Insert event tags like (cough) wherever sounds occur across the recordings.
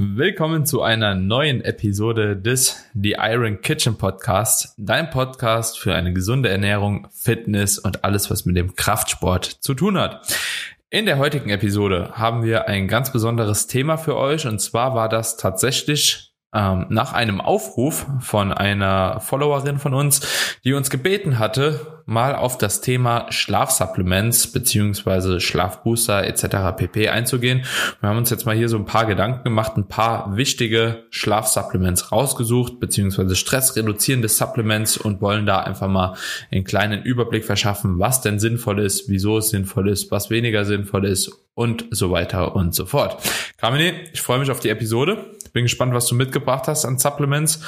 Willkommen zu einer neuen Episode des The Iron Kitchen Podcast, dein Podcast für eine gesunde Ernährung, Fitness und alles, was mit dem Kraftsport zu tun hat. In der heutigen Episode haben wir ein ganz besonderes Thema für euch und zwar war das tatsächlich ähm, nach einem Aufruf von einer Followerin von uns, die uns gebeten hatte, mal auf das Thema Schlafsupplements beziehungsweise Schlafbooster etc. pp. einzugehen. Wir haben uns jetzt mal hier so ein paar Gedanken gemacht, ein paar wichtige Schlafsupplements rausgesucht, beziehungsweise stressreduzierende Supplements und wollen da einfach mal einen kleinen Überblick verschaffen, was denn sinnvoll ist, wieso es sinnvoll ist, was weniger sinnvoll ist und so weiter und so fort. Kamini, ich freue mich auf die Episode. Bin gespannt, was du mitgebracht hast an Supplements.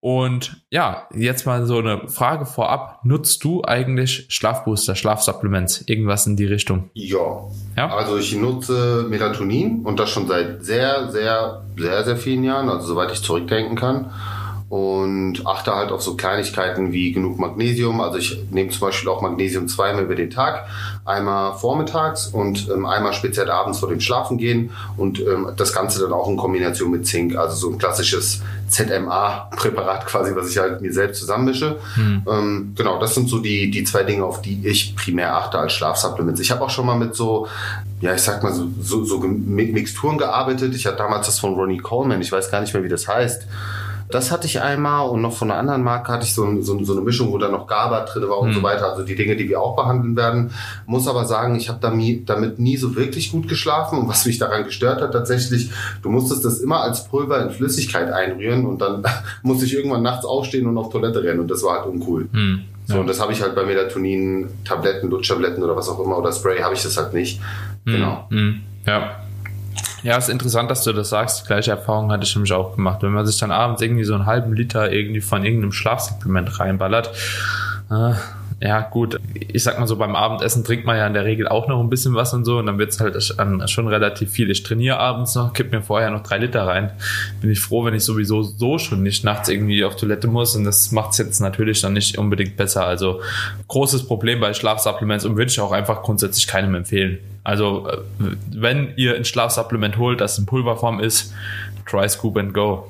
Und ja, jetzt mal so eine Frage vorab. Nutzt du eigentlich Schlafbooster, Schlafsupplements, irgendwas in die Richtung? Ja. ja. Also ich nutze Melatonin und das schon seit sehr, sehr, sehr, sehr vielen Jahren, also soweit ich zurückdenken kann und achte halt auf so Kleinigkeiten wie genug Magnesium. Also ich nehme zum Beispiel auch Magnesium zweimal über den Tag, einmal vormittags und ähm, einmal speziell abends vor dem Schlafengehen und ähm, das Ganze dann auch in Kombination mit Zink, also so ein klassisches ZMA-Präparat (laughs) quasi, was ich halt mir selbst zusammenmische. Hm. Ähm, genau, das sind so die, die zwei Dinge, auf die ich primär achte als Schlafsupplements. Ich habe auch schon mal mit so ja, ich sag mal, so, so, so Mixturen gearbeitet. Ich hatte damals das von Ronnie Coleman, ich weiß gar nicht mehr, wie das heißt. Das hatte ich einmal und noch von einer anderen Marke hatte ich so, so, so eine Mischung, wo da noch GABA drin war und mhm. so weiter. Also die Dinge, die wir auch behandeln werden. Muss aber sagen, ich habe damit nie so wirklich gut geschlafen. Und was mich daran gestört hat, tatsächlich, du musstest das immer als Pulver in Flüssigkeit einrühren und dann (laughs) musste ich irgendwann nachts aufstehen und auf Toilette rennen und das war halt uncool. Mhm. So, ja. und das habe ich halt bei Melatonin, Tabletten, Lutschtabletten oder was auch immer oder Spray habe ich das halt nicht. Mhm. Genau. Mhm. Ja. Ja, ist interessant, dass du das sagst. Die gleiche Erfahrung hatte ich nämlich auch gemacht. Wenn man sich dann abends irgendwie so einen halben Liter irgendwie von irgendeinem Schlafsupplement reinballert, äh, ja gut, ich sag mal so, beim Abendessen trinkt man ja in der Regel auch noch ein bisschen was und so und dann wird's halt schon relativ viel. Ich trainiere abends noch, kipp mir vorher noch drei Liter rein. Bin ich froh, wenn ich sowieso so schon nicht nachts irgendwie auf Toilette muss und das macht's jetzt natürlich dann nicht unbedingt besser. Also großes Problem bei Schlafsupplements und würde ich auch einfach grundsätzlich keinem empfehlen. Also äh, wenn ihr ein Schlafsupplement holt, das in Pulverform ist, try Scoop and Go.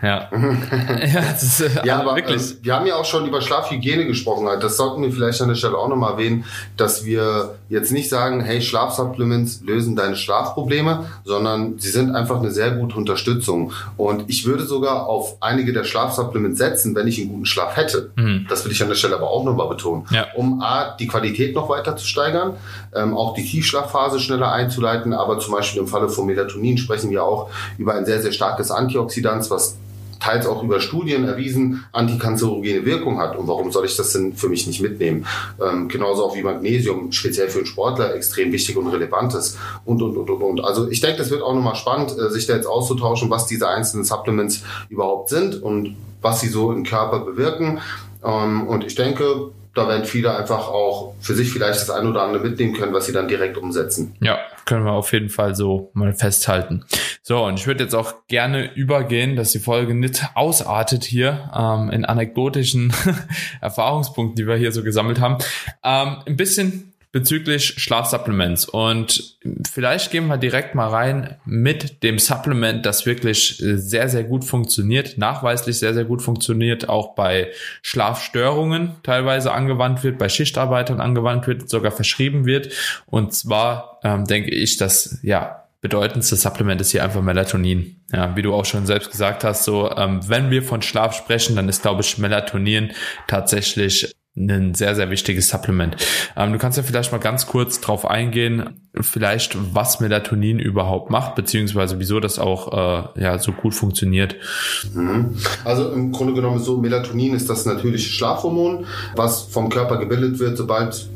Ja. (laughs) ja, ist, ja aber wirklich. Äh, wir haben ja auch schon über Schlafhygiene gesprochen. Halt. Das sollten wir vielleicht an der Stelle auch nochmal erwähnen, dass wir jetzt nicht sagen, hey, Schlafsupplements lösen deine Schlafprobleme, sondern sie sind einfach eine sehr gute Unterstützung. Und ich würde sogar auf einige der Schlafsupplements setzen, wenn ich einen guten Schlaf hätte. Mhm. Das will ich an der Stelle aber auch nochmal betonen. Ja. Um A, die Qualität noch weiter zu steigern, ähm, auch die Tiefschlafphase schneller einzuleiten, aber zum Beispiel im Falle von Melatonin sprechen wir auch über ein sehr, sehr starkes Antioxidant, was teils auch über Studien erwiesen antikanzerogene Wirkung hat. Und warum soll ich das denn für mich nicht mitnehmen? Ähm, genauso auch wie Magnesium, speziell für einen Sportler, extrem wichtig und relevant ist. Und, und, und, und, und. Also ich denke, das wird auch nochmal spannend, äh, sich da jetzt auszutauschen, was diese einzelnen Supplements überhaupt sind und was sie so im Körper bewirken. Ähm, und ich denke, da werden viele einfach auch für sich vielleicht das eine oder andere mitnehmen können, was sie dann direkt umsetzen. Ja, können wir auf jeden Fall so mal festhalten. So, und ich würde jetzt auch gerne übergehen, dass die Folge nicht ausartet hier ähm, in anekdotischen (laughs) Erfahrungspunkten, die wir hier so gesammelt haben. Ähm, ein bisschen bezüglich Schlafsupplements. Und vielleicht gehen wir direkt mal rein mit dem Supplement, das wirklich sehr, sehr gut funktioniert, nachweislich sehr, sehr gut funktioniert, auch bei Schlafstörungen teilweise angewandt wird, bei Schichtarbeitern angewandt wird, sogar verschrieben wird. Und zwar ähm, denke ich, dass ja bedeutendste Supplement ist hier einfach Melatonin. Ja, wie du auch schon selbst gesagt hast, so ähm, wenn wir von Schlaf sprechen, dann ist glaube ich Melatonin tatsächlich ein sehr, sehr wichtiges Supplement. Ähm, du kannst ja vielleicht mal ganz kurz drauf eingehen, vielleicht was Melatonin überhaupt macht, beziehungsweise wieso das auch äh, ja so gut funktioniert. Mhm. Also im Grunde genommen so, Melatonin ist das natürliche Schlafhormon, was vom Körper gebildet wird, sobald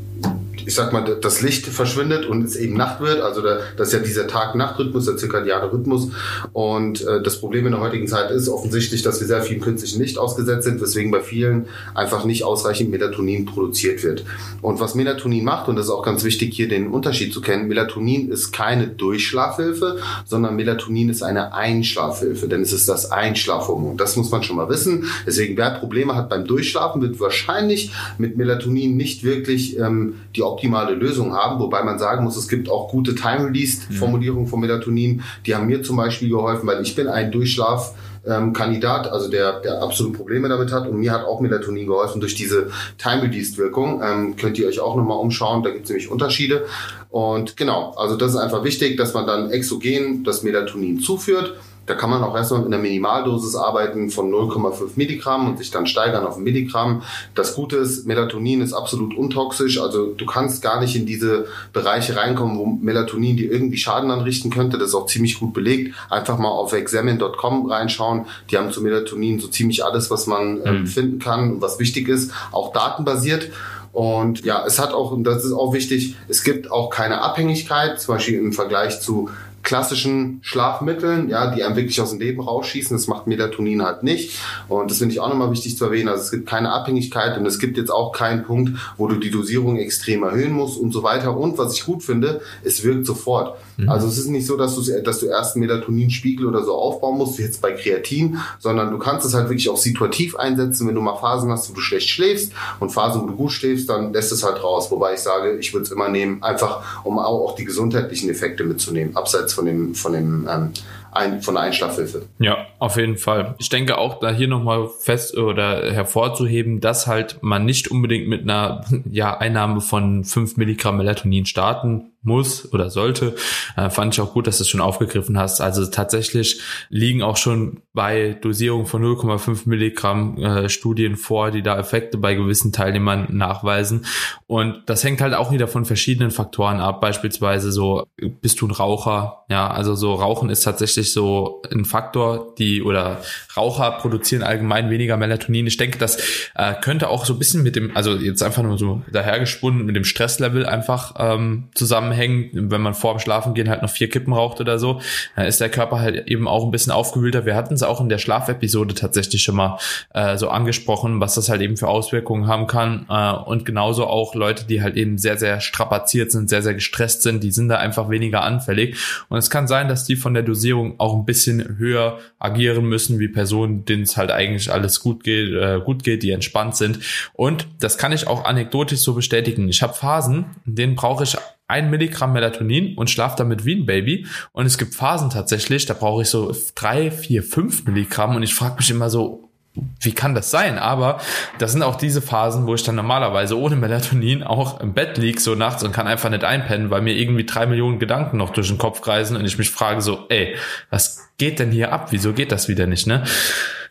ich sag mal, das Licht verschwindet und es eben Nacht wird. Also da, das ist ja dieser Tag-Nacht-Rhythmus, der zirkadiane Rhythmus. Und äh, das Problem in der heutigen Zeit ist offensichtlich, dass wir sehr viel künstlichen Licht ausgesetzt sind, weswegen bei vielen einfach nicht ausreichend Melatonin produziert wird. Und was Melatonin macht, und das ist auch ganz wichtig hier den Unterschied zu kennen, Melatonin ist keine Durchschlafhilfe, sondern Melatonin ist eine Einschlafhilfe, denn es ist das Einschlafhormon. Das muss man schon mal wissen. Deswegen, wer Probleme hat beim Durchschlafen, wird wahrscheinlich mit Melatonin nicht wirklich ähm, die optimale Lösung haben, wobei man sagen muss, es gibt auch gute Time-Release-Formulierungen von Melatonin. Die haben mir zum Beispiel geholfen, weil ich bin ein Durchschlaf ähm, Kandidat, also der, der absolut Probleme damit hat. Und mir hat auch Melatonin geholfen durch diese Time-Released-Wirkung. Ähm, könnt ihr euch auch nochmal umschauen, da gibt es nämlich Unterschiede. Und genau, also das ist einfach wichtig, dass man dann exogen das Melatonin zuführt. Da kann man auch erstmal mit einer Minimaldosis arbeiten von 0,5 Milligramm und sich dann steigern auf ein Milligramm. Das Gute ist, Melatonin ist absolut untoxisch. Also du kannst gar nicht in diese Bereiche reinkommen, wo Melatonin dir irgendwie Schaden anrichten könnte. Das ist auch ziemlich gut belegt. Einfach mal auf examine.com reinschauen. Die haben zu Melatonin so ziemlich alles, was man äh, mhm. finden kann und was wichtig ist. Auch datenbasiert. Und ja, es hat auch, und das ist auch wichtig, es gibt auch keine Abhängigkeit, zum Beispiel im Vergleich zu klassischen Schlafmitteln, ja, die einem wirklich aus dem Leben rausschießen. Das macht Melatonin halt nicht. Und das finde ich auch nochmal wichtig zu erwähnen. Also es gibt keine Abhängigkeit und es gibt jetzt auch keinen Punkt, wo du die Dosierung extrem erhöhen musst und so weiter. Und was ich gut finde, es wirkt sofort. Mhm. Also es ist nicht so, dass du, dass du erst einen Melatoninspiegel oder so aufbauen musst, wie jetzt bei Kreatin, sondern du kannst es halt wirklich auch situativ einsetzen. Wenn du mal Phasen hast, wo du schlecht schläfst und Phasen, wo du gut schläfst, dann lässt es halt raus. Wobei ich sage, ich würde es immer nehmen, einfach um auch die gesundheitlichen Effekte mitzunehmen, abseits von dem, von dem ähm, ein, von der Einschlafhilfe. Ja, auf jeden Fall. Ich denke auch, da hier nochmal fest oder hervorzuheben, dass halt man nicht unbedingt mit einer (laughs) ja, Einnahme von 5 Milligramm Melatonin starten muss oder sollte. Äh, fand ich auch gut, dass du es schon aufgegriffen hast. Also tatsächlich liegen auch schon bei Dosierung von 0,5 Milligramm äh, Studien vor, die da Effekte bei gewissen Teilnehmern nachweisen. Und das hängt halt auch wieder von verschiedenen Faktoren ab. Beispielsweise so, bist du ein Raucher? Ja, also so Rauchen ist tatsächlich so ein Faktor, die oder Raucher produzieren allgemein weniger Melatonin. Ich denke, das äh, könnte auch so ein bisschen mit dem, also jetzt einfach nur so dahergesponnen, mit dem Stresslevel einfach ähm, zusammen zusammenhängen. Wenn man vor dem Schlafengehen halt noch vier Kippen raucht oder so, dann ist der Körper halt eben auch ein bisschen aufgewühlter. Wir hatten es auch in der Schlafepisode tatsächlich schon mal äh, so angesprochen, was das halt eben für Auswirkungen haben kann. Äh, und genauso auch Leute, die halt eben sehr, sehr strapaziert sind, sehr, sehr gestresst sind, die sind da einfach weniger anfällig. Und es kann sein, dass die von der Dosierung auch ein bisschen höher agieren müssen, wie Personen, denen es halt eigentlich alles gut geht, äh, gut geht, die entspannt sind. Und das kann ich auch anekdotisch so bestätigen. Ich habe Phasen, in denen brauche ich ein Milligramm Melatonin und schlafe damit wie ein Baby. Und es gibt Phasen tatsächlich, da brauche ich so drei, vier, fünf Milligramm und ich frage mich immer so, wie kann das sein? Aber das sind auch diese Phasen, wo ich dann normalerweise ohne Melatonin auch im Bett lieg so nachts und kann einfach nicht einpennen, weil mir irgendwie drei Millionen Gedanken noch durch den Kopf kreisen und ich mich frage so, ey, was geht denn hier ab? Wieso geht das wieder nicht, ne?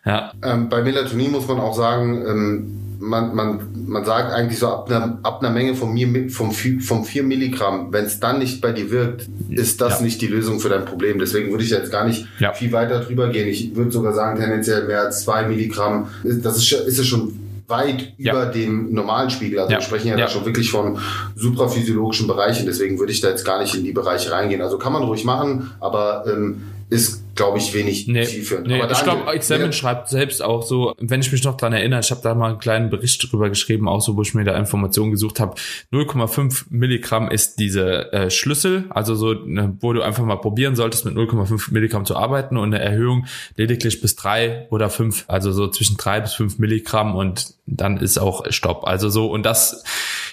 Ja. Ähm, bei Melatonin muss man auch sagen, ähm, man, man, man sagt eigentlich so ab einer, ab einer Menge von mir, vom, vom 4 Milligramm, wenn es dann nicht bei dir wirkt, ist das ja. nicht die Lösung für dein Problem. Deswegen würde ich jetzt gar nicht ja. viel weiter drüber gehen. Ich würde sogar sagen, tendenziell mehr als 2 Milligramm. Das ist, ist es schon weit ja. über dem normalen Spiegel. Also ja. wir sprechen ja, ja, da schon wirklich von supraphysiologischen Bereichen. Deswegen würde ich da jetzt gar nicht in die Bereiche reingehen. Also kann man ruhig machen, aber ähm, ist glaube ich, wenig nee, zielführend. Nee, Aber ich glaube, Examen ja. schreibt selbst auch so, wenn ich mich noch dran erinnere, ich habe da mal einen kleinen Bericht drüber geschrieben, auch so, wo ich mir da Informationen gesucht habe. 0,5 Milligramm ist diese äh, Schlüssel, also so, ne, wo du einfach mal probieren solltest, mit 0,5 Milligramm zu arbeiten und eine Erhöhung lediglich bis drei oder fünf, also so zwischen drei bis fünf Milligramm und dann ist auch Stopp. Also so, und das,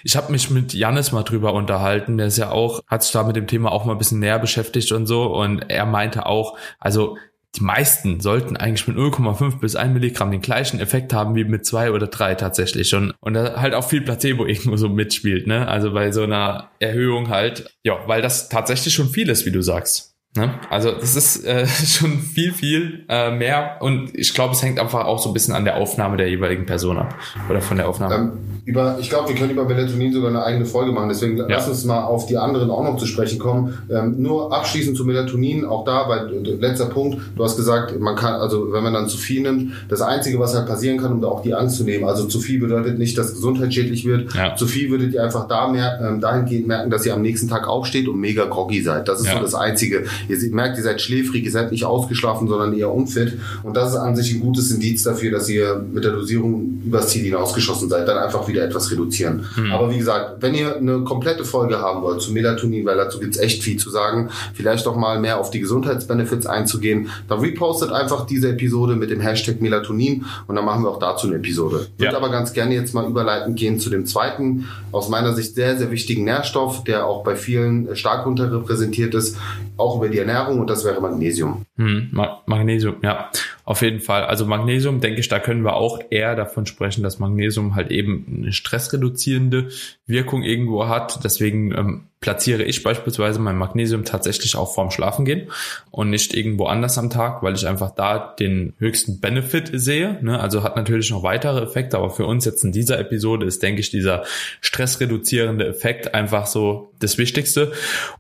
ich habe mich mit Janis mal drüber unterhalten, der ist ja auch, hat sich da mit dem Thema auch mal ein bisschen näher beschäftigt und so und er meinte auch, also die meisten sollten eigentlich mit 0,5 bis 1 Milligramm den gleichen Effekt haben wie mit zwei oder drei tatsächlich schon. Und da halt auch viel Placebo irgendwo so mitspielt, ne? Also bei so einer Erhöhung halt, ja, weil das tatsächlich schon viel ist, wie du sagst. Ne? Also das ist äh, (laughs) schon viel, viel äh, mehr und ich glaube, es hängt einfach auch so ein bisschen an der Aufnahme der jeweiligen Person ab oder von der Aufnahme. Ähm, über, ich glaube, wir können über Melatonin sogar eine eigene Folge machen, deswegen ja. lass uns mal auf die anderen auch noch zu sprechen kommen. Ähm, nur abschließend zu Melatonin, auch da, weil äh, letzter Punkt, du hast gesagt, man kann, also wenn man dann zu viel nimmt, das Einzige, was halt passieren kann, um da auch die Angst zu nehmen, also zu viel bedeutet nicht, dass Gesundheit schädlich wird, ja. zu viel würdet ihr einfach da mer ähm, dahingehend merken, dass ihr am nächsten Tag aufsteht und mega groggy seid. Das ist ja. so das Einzige ihr merkt, ihr seid schläfrig, ihr seid nicht ausgeschlafen, sondern eher unfit. Und das ist an sich ein gutes Indiz dafür, dass ihr mit der Dosierung übers Ziel hinausgeschossen seid. Dann einfach wieder etwas reduzieren. Mhm. Aber wie gesagt, wenn ihr eine komplette Folge haben wollt zu Melatonin, weil dazu gibt's echt viel zu sagen, vielleicht auch mal mehr auf die Gesundheitsbenefits einzugehen, dann repostet einfach diese Episode mit dem Hashtag Melatonin und dann machen wir auch dazu eine Episode. Ich würde aber ganz gerne jetzt mal überleitend gehen zu dem zweiten, aus meiner Sicht sehr, sehr wichtigen Nährstoff, der auch bei vielen stark unterrepräsentiert ist, auch über die Ernährung und das wäre Magnesium. Hm, Magnesium, ja, auf jeden Fall. Also Magnesium, denke ich, da können wir auch eher davon sprechen, dass Magnesium halt eben eine stressreduzierende Wirkung irgendwo hat. Deswegen ähm, platziere ich beispielsweise mein Magnesium tatsächlich auch vorm Schlafengehen und nicht irgendwo anders am Tag, weil ich einfach da den höchsten Benefit sehe. Ne? Also hat natürlich noch weitere Effekte, aber für uns jetzt in dieser Episode ist, denke ich, dieser stressreduzierende Effekt einfach so das Wichtigste.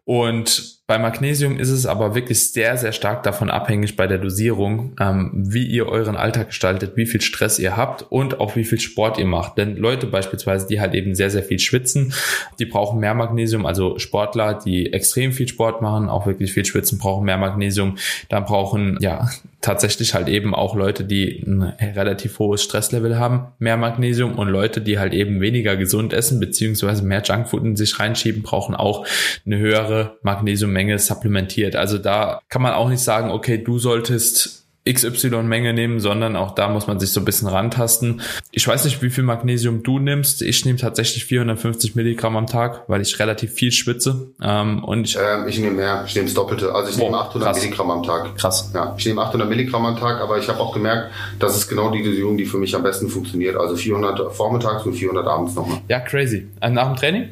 Und bei Magnesium ist es aber wirklich sehr, sehr stark davon abhängig bei der Dosierung, ähm, wie ihr euren Alltag gestaltet, wie viel Stress ihr habt und auch wie viel Sport ihr macht. Denn Leute beispielsweise, die halt eben sehr, sehr viel schwitzen, die brauchen mehr Magnesium. Also Sportler, die extrem viel Sport machen, auch wirklich viel schwitzen, brauchen mehr Magnesium. Dann brauchen ja tatsächlich halt eben auch Leute, die ein relativ hohes Stresslevel haben, mehr Magnesium und Leute, die halt eben weniger gesund essen, beziehungsweise mehr Junkfood in sich reinschieben, brauchen auch eine höhere Magnesium Menge supplementiert. Also da kann man auch nicht sagen, okay, du solltest XY-Menge nehmen, sondern auch da muss man sich so ein bisschen rantasten. Ich weiß nicht, wie viel Magnesium du nimmst. Ich nehme tatsächlich 450 Milligramm am Tag, weil ich relativ viel schwitze. Ähm, und ich, ähm, ich nehme mehr, ich nehme das Doppelte. Also ich oh, nehme 800 krass. Milligramm am Tag. Krass. Ja, ich nehme 800 Milligramm am Tag, aber ich habe auch gemerkt, das ist genau die Dosierung, die für mich am besten funktioniert. Also 400 vormittags und 400 abends nochmal. Ja, crazy. Äh, nach dem Training?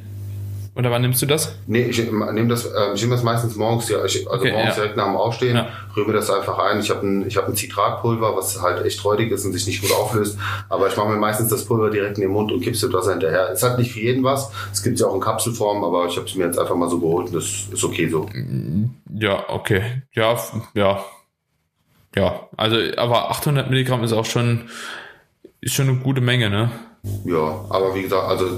Oder wann nimmst du das? Nee, ich nehme das, äh, ich nehme das meistens morgens, ja. Ich, also okay, morgens ja. direkt nach dem Aufstehen, ja. rühre das einfach ein. Ich habe ein, ich habe ein Zitratpulver, was halt echt räudig ist und sich nicht gut auflöst. Aber ich mache mir meistens das Pulver direkt in den Mund und kippst du das hinterher. Es hat nicht für jeden was. Es gibt ja auch in Kapselform, aber ich habe es mir jetzt einfach mal so geholt und das ist okay so. Ja, okay. Ja, ja. Ja, also, aber 800 Milligramm ist auch schon, ist schon eine gute Menge, ne? Ja, aber wie gesagt, also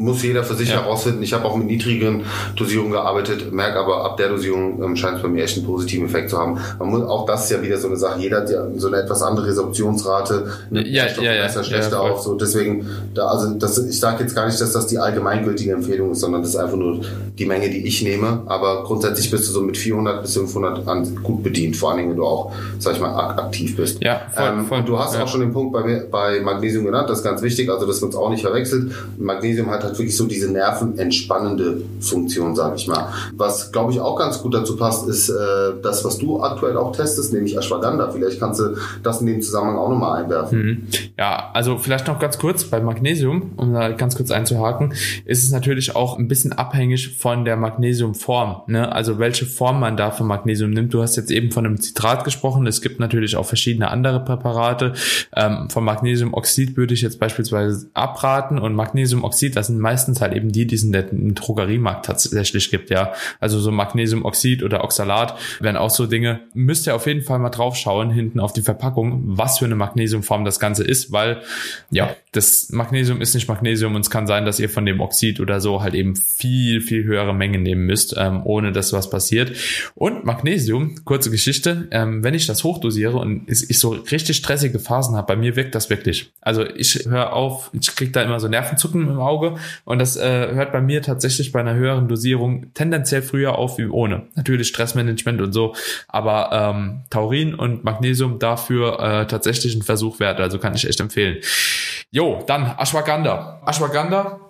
muss jeder für sich ja. herausfinden. Ich habe auch mit niedrigen Dosierungen gearbeitet, merke aber ab der Dosierung ähm, scheint es bei mir echt einen positiven Effekt zu haben. Man muss, auch das ist ja wieder so eine Sache. Jeder hat ja so eine etwas andere Resorptionsrate, ja, ja, ja, besser, schlechter ja, auf. So deswegen, da, also das, ich sage jetzt gar nicht, dass das die allgemeingültige Empfehlung ist, sondern das ist einfach nur die Menge, die ich nehme. Aber grundsätzlich bist du so mit 400 bis 500 an gut bedient, vor allen Dingen, wenn du auch, sag ich mal, aktiv bist. Ja, voll, ähm, voll, du hast auch schon den Punkt bei, bei Magnesium genannt, das ist ganz wichtig, also dass man es auch nicht verwechselt. Magnesium hat halt wirklich so diese nervenentspannende Funktion, sage ich mal. Was, glaube ich, auch ganz gut dazu passt, ist äh, das, was du aktuell auch testest, nämlich Ashwagandha. Vielleicht kannst du das in dem Zusammenhang auch nochmal einwerfen. Mhm. Ja, also vielleicht noch ganz kurz bei Magnesium, um da ganz kurz einzuhaken, ist es natürlich auch ein bisschen abhängig von der Magnesiumform. Ne? Also welche Form man da von Magnesium nimmt. Du hast jetzt eben von einem Zitrat gesprochen. Es gibt natürlich auch verschiedene andere Präparate. Ähm, von Magnesiumoxid würde ich jetzt beispielsweise abraten und Magnesiumoxid, das sind meistens halt eben die, die es in der Drogeriemarkt tatsächlich gibt, ja. Also so Magnesiumoxid oder Oxalat wären auch so Dinge. Müsst ihr auf jeden Fall mal drauf schauen, hinten auf die Verpackung, was für eine Magnesiumform das Ganze ist, weil ja, das Magnesium ist nicht Magnesium und es kann sein, dass ihr von dem Oxid oder so halt eben viel, viel höhere Mengen nehmen müsst, ähm, ohne dass was passiert. Und Magnesium, kurze Geschichte, ähm, wenn ich das hochdosiere und ich so richtig stressige Phasen habe, bei mir wirkt das wirklich. Also ich höre auf, ich kriege da immer so Nervenzucken im Auge und das äh, hört bei mir tatsächlich bei einer höheren Dosierung tendenziell früher auf wie ohne. Natürlich Stressmanagement und so, aber ähm, Taurin und Magnesium dafür äh, tatsächlich ein Versuch wert, also kann ich echt empfehlen. Jo, dann Ashwagandha. Ashwagandha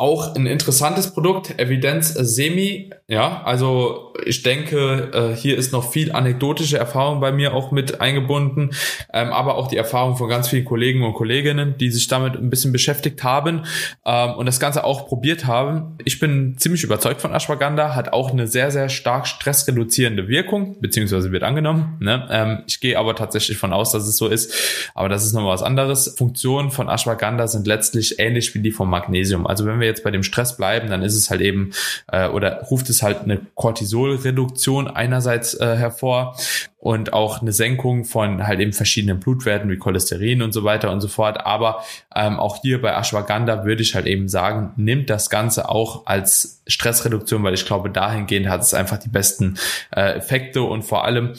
auch ein interessantes Produkt, Evidenz Semi. Ja, also ich denke, äh, hier ist noch viel anekdotische Erfahrung bei mir auch mit eingebunden, ähm, aber auch die Erfahrung von ganz vielen Kollegen und Kolleginnen, die sich damit ein bisschen beschäftigt haben ähm, und das Ganze auch probiert haben. Ich bin ziemlich überzeugt von Ashwagandha, hat auch eine sehr, sehr stark stressreduzierende Wirkung, beziehungsweise wird angenommen. Ne? Ähm, ich gehe aber tatsächlich von aus, dass es so ist, aber das ist nochmal was anderes. Funktionen von Ashwagandha sind letztlich ähnlich wie die vom Magnesium. Also wenn wir jetzt bei dem Stress bleiben, dann ist es halt eben äh, oder ruft es halt eine Cortisolreduktion einerseits äh, hervor und auch eine Senkung von halt eben verschiedenen Blutwerten wie Cholesterin und so weiter und so fort. Aber ähm, auch hier bei Ashwagandha würde ich halt eben sagen, nimmt das Ganze auch als Stressreduktion, weil ich glaube, dahingehend hat es einfach die besten äh, Effekte und vor allem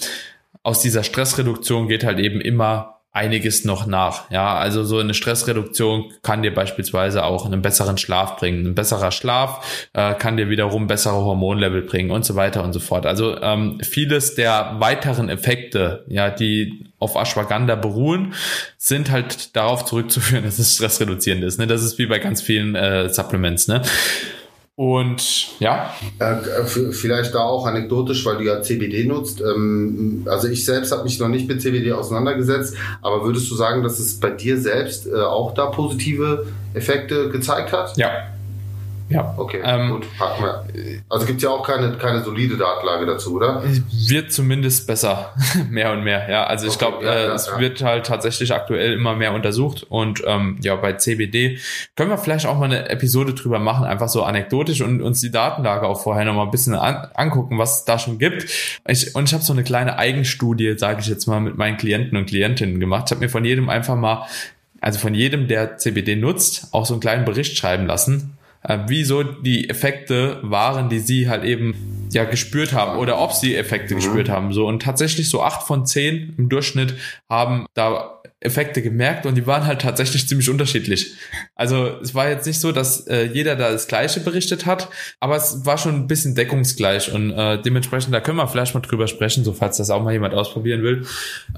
aus dieser Stressreduktion geht halt eben immer einiges noch nach. Ja, also so eine Stressreduktion kann dir beispielsweise auch einen besseren Schlaf bringen. Ein besserer Schlaf äh, kann dir wiederum bessere Hormonlevel bringen und so weiter und so fort. Also ähm, vieles der weiteren Effekte, ja, die auf Ashwagandha beruhen, sind halt darauf zurückzuführen, (laughs) dass es stressreduzierend ist. Ne? Das ist wie bei ganz vielen äh, Supplements. Ne? Und ja. Äh, vielleicht da auch anekdotisch, weil du ja CBD nutzt. Ähm, also ich selbst habe mich noch nicht mit CBD auseinandergesetzt, aber würdest du sagen, dass es bei dir selbst äh, auch da positive Effekte gezeigt hat? Ja, ja. Okay, ähm, gut. Also gibt es ja auch keine, keine solide Datenlage dazu, oder? Wird zumindest besser, (laughs) mehr und mehr. Ja, also ich okay, glaube, ja, äh, ja, es ja. wird halt tatsächlich aktuell immer mehr untersucht und ähm, ja, bei CBD können wir vielleicht auch mal eine Episode drüber machen, einfach so anekdotisch und uns die Datenlage auch vorher noch mal ein bisschen an, angucken, was es da schon gibt. Ich, und ich habe so eine kleine Eigenstudie, sage ich jetzt mal, mit meinen Klienten und Klientinnen gemacht. Ich habe mir von jedem einfach mal also von jedem, der CBD nutzt, auch so einen kleinen Bericht schreiben lassen äh, wieso die Effekte waren, die sie halt eben ja gespürt haben oder ob sie Effekte mhm. gespürt haben. So und tatsächlich so acht von zehn im Durchschnitt haben da Effekte gemerkt und die waren halt tatsächlich (laughs) ziemlich unterschiedlich. Also es war jetzt nicht so, dass äh, jeder da das Gleiche berichtet hat, aber es war schon ein bisschen deckungsgleich und äh, dementsprechend, da können wir vielleicht mal drüber sprechen, so falls das auch mal jemand ausprobieren will.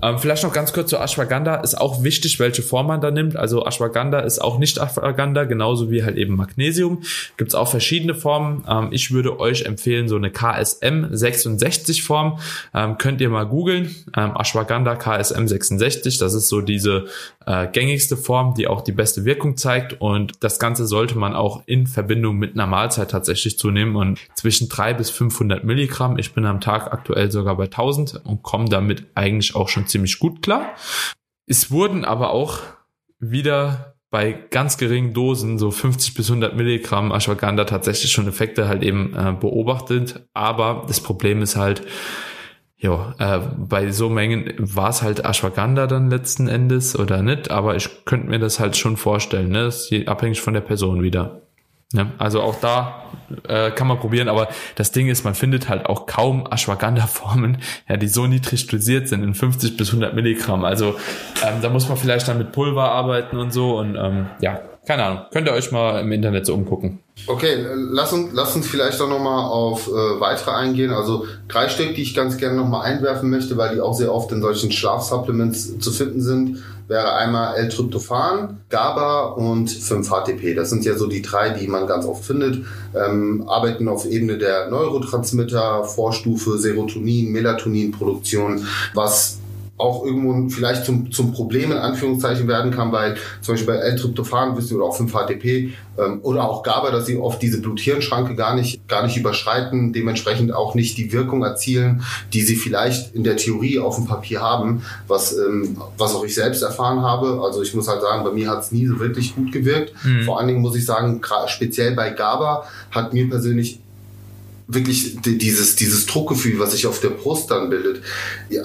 Ähm, vielleicht noch ganz kurz zu Ashwagandha. Ist auch wichtig, welche Form man da nimmt. Also Ashwagandha ist auch nicht Ashwagandha, genauso wie halt eben Magnesium. Gibt es auch verschiedene Formen. Ähm, ich würde euch empfehlen, so eine KSM 66 Form. Ähm, könnt ihr mal googeln. Ähm, Ashwagandha KSM 66, das ist so die diese äh, gängigste Form, die auch die beste Wirkung zeigt. Und das Ganze sollte man auch in Verbindung mit einer Mahlzeit tatsächlich zunehmen und zwischen 300 bis 500 Milligramm. Ich bin am Tag aktuell sogar bei 1000 und komme damit eigentlich auch schon ziemlich gut klar. Es wurden aber auch wieder bei ganz geringen Dosen, so 50 bis 100 Milligramm Ashwagandha tatsächlich schon Effekte halt eben äh, beobachtet. Aber das Problem ist halt, ja, äh, bei so Mengen war es halt Ashwagandha dann letzten Endes oder nicht, aber ich könnte mir das halt schon vorstellen, ne? Das ist abhängig von der Person wieder. Ja, also auch da äh, kann man probieren, aber das Ding ist, man findet halt auch kaum Ashwagandha-Formen, (laughs) ja, die so niedrig dosiert sind in 50 bis 100 Milligramm. Also ähm, da muss man vielleicht dann mit Pulver arbeiten und so und ähm, ja, keine Ahnung. Könnt ihr euch mal im Internet so umgucken. Okay, lass uns, lass uns vielleicht auch nochmal auf äh, weitere eingehen. Also drei Stück, die ich ganz gerne nochmal einwerfen möchte, weil die auch sehr oft in solchen Schlafsupplements zu finden sind, wäre einmal L-Tryptophan, GABA und 5-HTP. Das sind ja so die drei, die man ganz oft findet. Ähm, arbeiten auf Ebene der Neurotransmitter, Vorstufe, Serotonin, Melatoninproduktion, was auch irgendwo vielleicht zum, zum Problem in Anführungszeichen werden kann, weil zum Beispiel bei L-Tryptophan wissen oder auch 5-HTP ähm, oder auch GABA, dass sie oft diese Blut-Hirn-Schranke gar nicht, gar nicht überschreiten, dementsprechend auch nicht die Wirkung erzielen, die sie vielleicht in der Theorie auf dem Papier haben, was, ähm, was auch ich selbst erfahren habe. Also ich muss halt sagen, bei mir hat es nie so wirklich gut gewirkt. Mhm. Vor allen Dingen muss ich sagen, speziell bei GABA hat mir persönlich wirklich dieses, dieses Druckgefühl, was sich auf der Brust dann bildet,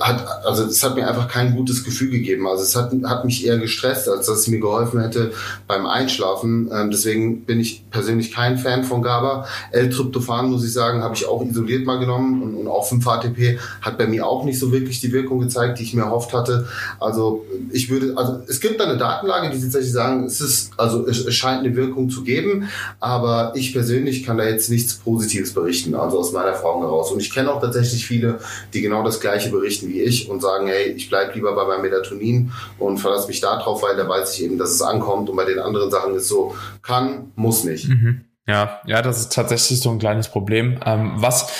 hat, also es hat mir einfach kein gutes Gefühl gegeben. Also es hat, hat mich eher gestresst, als dass es mir geholfen hätte beim Einschlafen. Ähm, deswegen bin ich persönlich kein Fan von GABA. L-Tryptophan, muss ich sagen, habe ich auch isoliert mal genommen und, und auch 5-HTP hat bei mir auch nicht so wirklich die Wirkung gezeigt, die ich mir erhofft hatte. Also ich würde, also es gibt da eine Datenlage, die tatsächlich sagen, es ist, also es, es scheint eine Wirkung zu geben, aber ich persönlich kann da jetzt nichts Positives berichten also aus meiner Erfahrung heraus. Und ich kenne auch tatsächlich viele, die genau das Gleiche berichten wie ich und sagen, hey, ich bleibe lieber bei meinem Melatonin und verlasse mich da drauf, weil da weiß ich eben, dass es ankommt. Und bei den anderen Sachen ist so, kann, muss nicht. Mhm. Ja, ja, das ist tatsächlich so ein kleines Problem. Ähm, was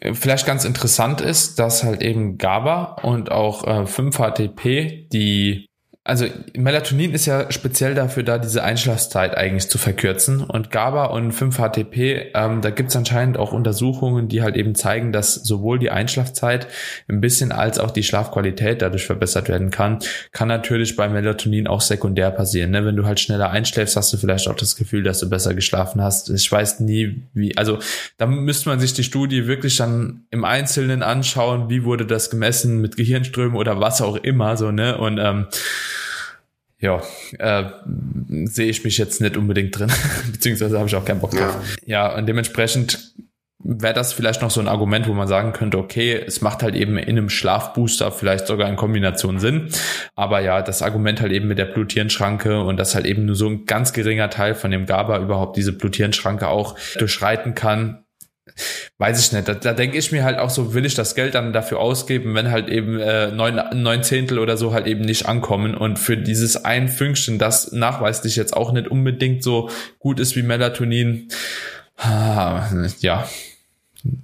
vielleicht ganz interessant ist, dass halt eben GABA und auch äh, 5-HTP die also Melatonin ist ja speziell dafür da, diese Einschlafzeit eigentlich zu verkürzen. Und GABA und 5-HTP, ähm, da gibt's anscheinend auch Untersuchungen, die halt eben zeigen, dass sowohl die Einschlafzeit ein bisschen als auch die Schlafqualität dadurch verbessert werden kann. Kann natürlich bei Melatonin auch sekundär passieren. Ne? Wenn du halt schneller einschläfst, hast du vielleicht auch das Gefühl, dass du besser geschlafen hast. Ich weiß nie, wie, also da müsste man sich die Studie wirklich dann im Einzelnen anschauen, wie wurde das gemessen mit Gehirnströmen oder was auch immer, so, ne? Und ähm, ja, äh, sehe ich mich jetzt nicht unbedingt drin, (laughs) beziehungsweise habe ich auch keinen Bock drauf. Ja, ja und dementsprechend wäre das vielleicht noch so ein Argument, wo man sagen könnte, okay, es macht halt eben in einem Schlafbooster vielleicht sogar in Kombination Sinn. Aber ja, das Argument halt eben mit der Bluthirnschranke und dass halt eben nur so ein ganz geringer Teil von dem GABA überhaupt diese Bluthirnschranke auch durchschreiten kann, weiß ich nicht. Da, da denke ich mir halt auch so, will ich das Geld dann dafür ausgeben, wenn halt eben äh, neun, neun Zehntel oder so halt eben nicht ankommen und für dieses ein Fünkchen, das nachweislich jetzt auch nicht unbedingt so gut ist wie Melatonin, ah, ja,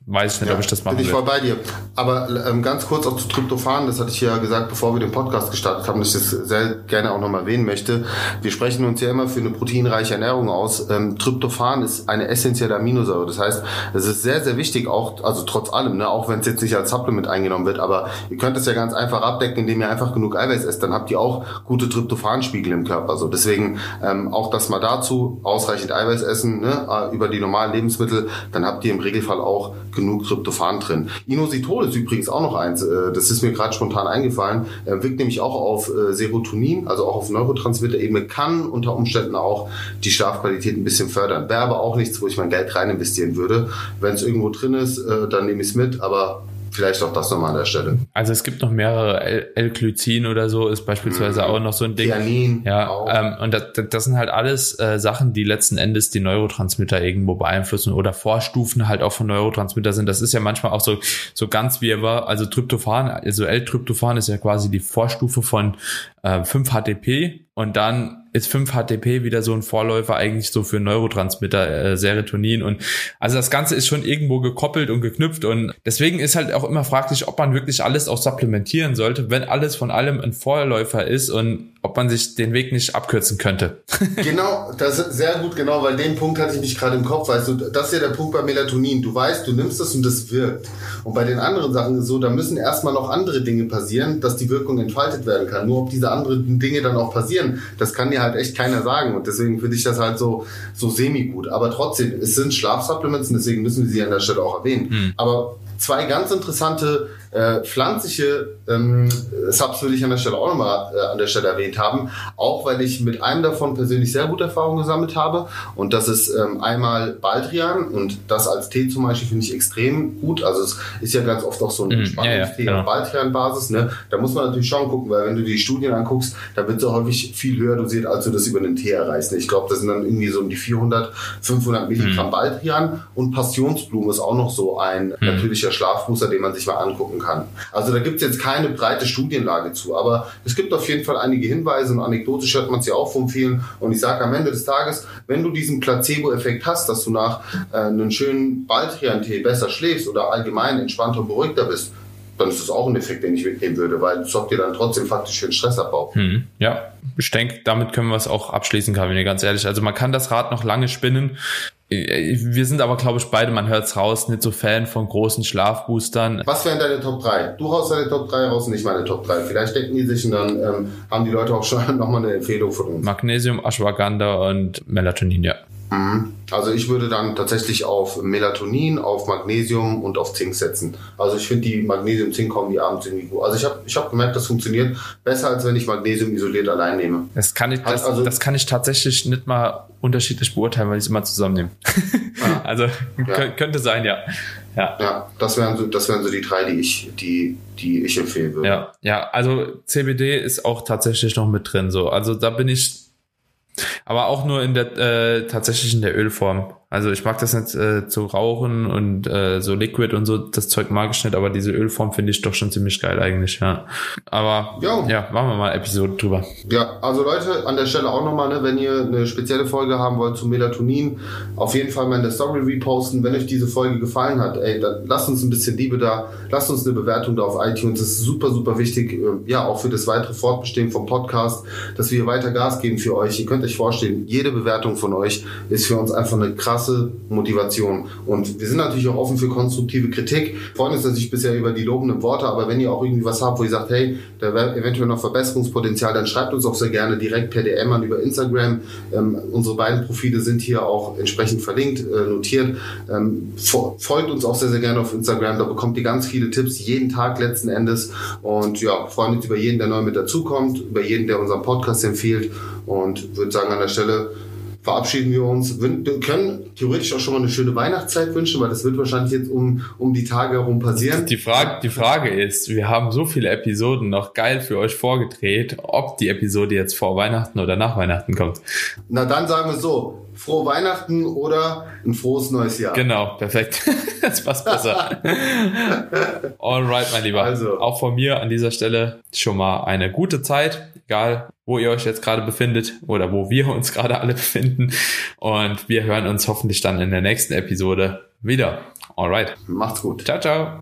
weiß ich nicht, ja, ob ich das machen Bin ich will. voll bei dir. Aber ähm, ganz kurz auch zu Tryptophan, das hatte ich ja gesagt, bevor wir den Podcast gestartet haben, dass ich das sehr gerne auch nochmal erwähnen möchte. Wir sprechen uns ja immer für eine proteinreiche Ernährung aus. Ähm, Tryptophan ist eine essentielle Aminosäure. Das heißt, es ist sehr, sehr wichtig, auch, also trotz allem, ne, auch wenn es jetzt nicht als Supplement eingenommen wird, aber ihr könnt es ja ganz einfach abdecken, indem ihr einfach genug Eiweiß esst. Dann habt ihr auch gute Tryptophanspiegel im Körper. So, deswegen ähm, auch das mal dazu, ausreichend Eiweiß essen, ne, äh, über die normalen Lebensmittel, dann habt ihr im Regelfall auch genug Tryptophan drin. Inositol ist übrigens auch noch eins, äh, das ist mir gerade spontan eingefallen, äh, wirkt nämlich auch auf äh, Serotonin, also auch auf Neurotransmitter-Ebene, kann unter Umständen auch die Schlafqualität ein bisschen fördern. Wäre aber auch nichts, wo ich mein Geld rein investieren würde. Wenn es irgendwo drin ist, dann nehme ich es mit, aber Vielleicht auch das nochmal an der Stelle. Also es gibt noch mehrere L-Glycin oder so, ist beispielsweise mhm. auch noch so ein Ding. Theanin ja, ähm, und das, das sind halt alles äh, Sachen, die letzten Endes die Neurotransmitter irgendwo beeinflussen oder Vorstufen halt auch von Neurotransmitter sind. Das ist ja manchmal auch so so ganz wie er war. Also Tryptophan, also L-Tryptophan ist ja quasi die Vorstufe von äh, 5-HTP und dann ist 5-HTP wieder so ein Vorläufer eigentlich so für Neurotransmitter, äh, Serotonin. Und also das Ganze ist schon irgendwo gekoppelt und geknüpft. Und deswegen ist halt auch immer fraglich, ob man wirklich alles auch supplementieren sollte, wenn alles von allem ein Vorläufer ist. Und ob man sich den Weg nicht abkürzen könnte. (laughs) genau, das ist sehr gut, genau, weil den Punkt hatte ich nicht gerade im Kopf, weißt du, das ist ja der Punkt bei Melatonin. Du weißt, du nimmst das und das wirkt. Und bei den anderen Sachen ist es so, da müssen erstmal noch andere Dinge passieren, dass die Wirkung entfaltet werden kann. Nur ob diese anderen Dinge dann auch passieren, das kann dir halt echt keiner sagen. Und deswegen finde ich das halt so, so semi-gut. Aber trotzdem, es sind Schlafsupplements und deswegen müssen wir sie an der Stelle auch erwähnen. Hm. Aber zwei ganz interessante äh, pflanzliche ähm, Subs würde ich an der Stelle auch nochmal äh, an der Stelle erwähnt haben, auch weil ich mit einem davon persönlich sehr gute Erfahrungen gesammelt habe und das ist ähm, einmal Baldrian und das als Tee zum Beispiel finde ich extrem gut, also es ist ja ganz oft auch so ein Entspannungstee mm, ja, ja, genau. auf Baldrian-Basis, ne? da muss man natürlich schon gucken, weil wenn du die Studien anguckst, da wird so häufig viel höher dosiert, als du das über einen Tee erreichst. Ne? Ich glaube, das sind dann irgendwie so um die 400, 500 Milligramm mm. Baldrian und Passionsblume ist auch noch so ein mm. natürlicher Schlafbooster, den man sich mal angucken kann. Also da gibt es jetzt keine breite Studienlage zu, aber es gibt auf jeden Fall einige Hinweise und anekdotisch hört man es ja auch von vielen. Und ich sage am Ende des Tages, wenn du diesen Placebo-Effekt hast, dass du nach äh, einem schönen Baldrian-Tee besser schläfst oder allgemein entspannter und beruhigter bist, dann ist das auch ein Effekt, den ich mitnehmen würde, weil es sorgt dir dann trotzdem faktisch für den Stressabbau. Hm, ja, ich denke, damit können wir es auch abschließen, Karin, ganz ehrlich. Also man kann das Rad noch lange spinnen. Wir sind aber, glaube ich, beide, man hört es raus, nicht so Fan von großen Schlafboostern. Was wären deine Top 3? Du haust deine Top 3 raus und nicht meine Top 3. Vielleicht denken die sich und dann ähm, haben die Leute auch schon (laughs) nochmal eine Empfehlung von uns. Magnesium, Ashwagandha und Melatonin, ja. Mhm. Also ich würde dann tatsächlich auf Melatonin, auf Magnesium und auf Zink setzen. Also ich finde die Magnesium-Zink-Kombi abends irgendwie gut. Also ich habe ich hab gemerkt, das funktioniert besser, als wenn ich Magnesium isoliert allein nehme. Das kann ich, das, also, das kann ich tatsächlich nicht mal unterschiedlich beurteilen, weil ich es immer zusammennehme. Ah, (laughs) also ja. könnte sein, ja. Ja, ja das, wären so, das wären so die drei, die ich, die, die ich empfehlen würde. Ja, ja, also CBD ist auch tatsächlich noch mit drin. So. Also da bin ich aber auch nur in der äh, tatsächlich in der Ölform. Also ich mag das nicht äh, zu rauchen und äh, so Liquid und so, das Zeug mag ich nicht, aber diese Ölform finde ich doch schon ziemlich geil eigentlich, ja. Aber Jo. ja, machen wir mal Episode drüber. Ja, also Leute, an der Stelle auch nochmal, ne, wenn ihr eine spezielle Folge haben wollt zu Melatonin, auf jeden Fall mal in der Story reposten. Wenn euch diese Folge gefallen hat, ey, dann lasst uns ein bisschen Liebe da, lasst uns eine Bewertung da auf iTunes. Das ist super, super wichtig, äh, ja, auch für das weitere Fortbestehen vom Podcast, dass wir hier weiter Gas geben für euch. Ihr könnt euch vorstellen, jede Bewertung von euch ist für uns einfach eine krasse Motivation. Und wir sind natürlich auch offen für konstruktive Kritik. Freuen uns natürlich bisher über die lobenden Worte, aber wenn ihr auch irgendwie was habt, wo ihr sagt, hey, da wäre eventuell noch Verbesserungspotenzial, dann schreibt uns auch sehr gerne direkt per DM an über Instagram. Ähm, unsere beiden Profile sind hier auch entsprechend verlinkt, äh, notiert. Ähm, fo- folgt uns auch sehr, sehr gerne auf Instagram. Da bekommt ihr ganz viele Tipps jeden Tag letzten Endes. Und ja, freuen uns über jeden, der neu mit dazukommt, über jeden, der unseren Podcast empfiehlt. Und würde sagen, an der Stelle verabschieden wir uns. Wir können theoretisch auch schon mal eine schöne Weihnachtszeit wünschen, weil das wird wahrscheinlich jetzt um, um die Tage herum passieren. Die Frage, die Frage ist, wir haben so viele Episoden noch geil für euch vorgedreht, ob die Episode jetzt vor Weihnachten oder nach Weihnachten kommt. Na dann sagen wir so, frohe Weihnachten oder ein frohes neues Jahr. Genau, perfekt. (laughs) Das passt besser. (laughs) Alright, mein Lieber. Also. Auch von mir an dieser Stelle schon mal eine gute Zeit, egal wo ihr euch jetzt gerade befindet oder wo wir uns (laughs) gerade alle befinden. Und wir hören uns hoffentlich dann in der nächsten Episode wieder. Alright. Macht's gut. Ciao, ciao.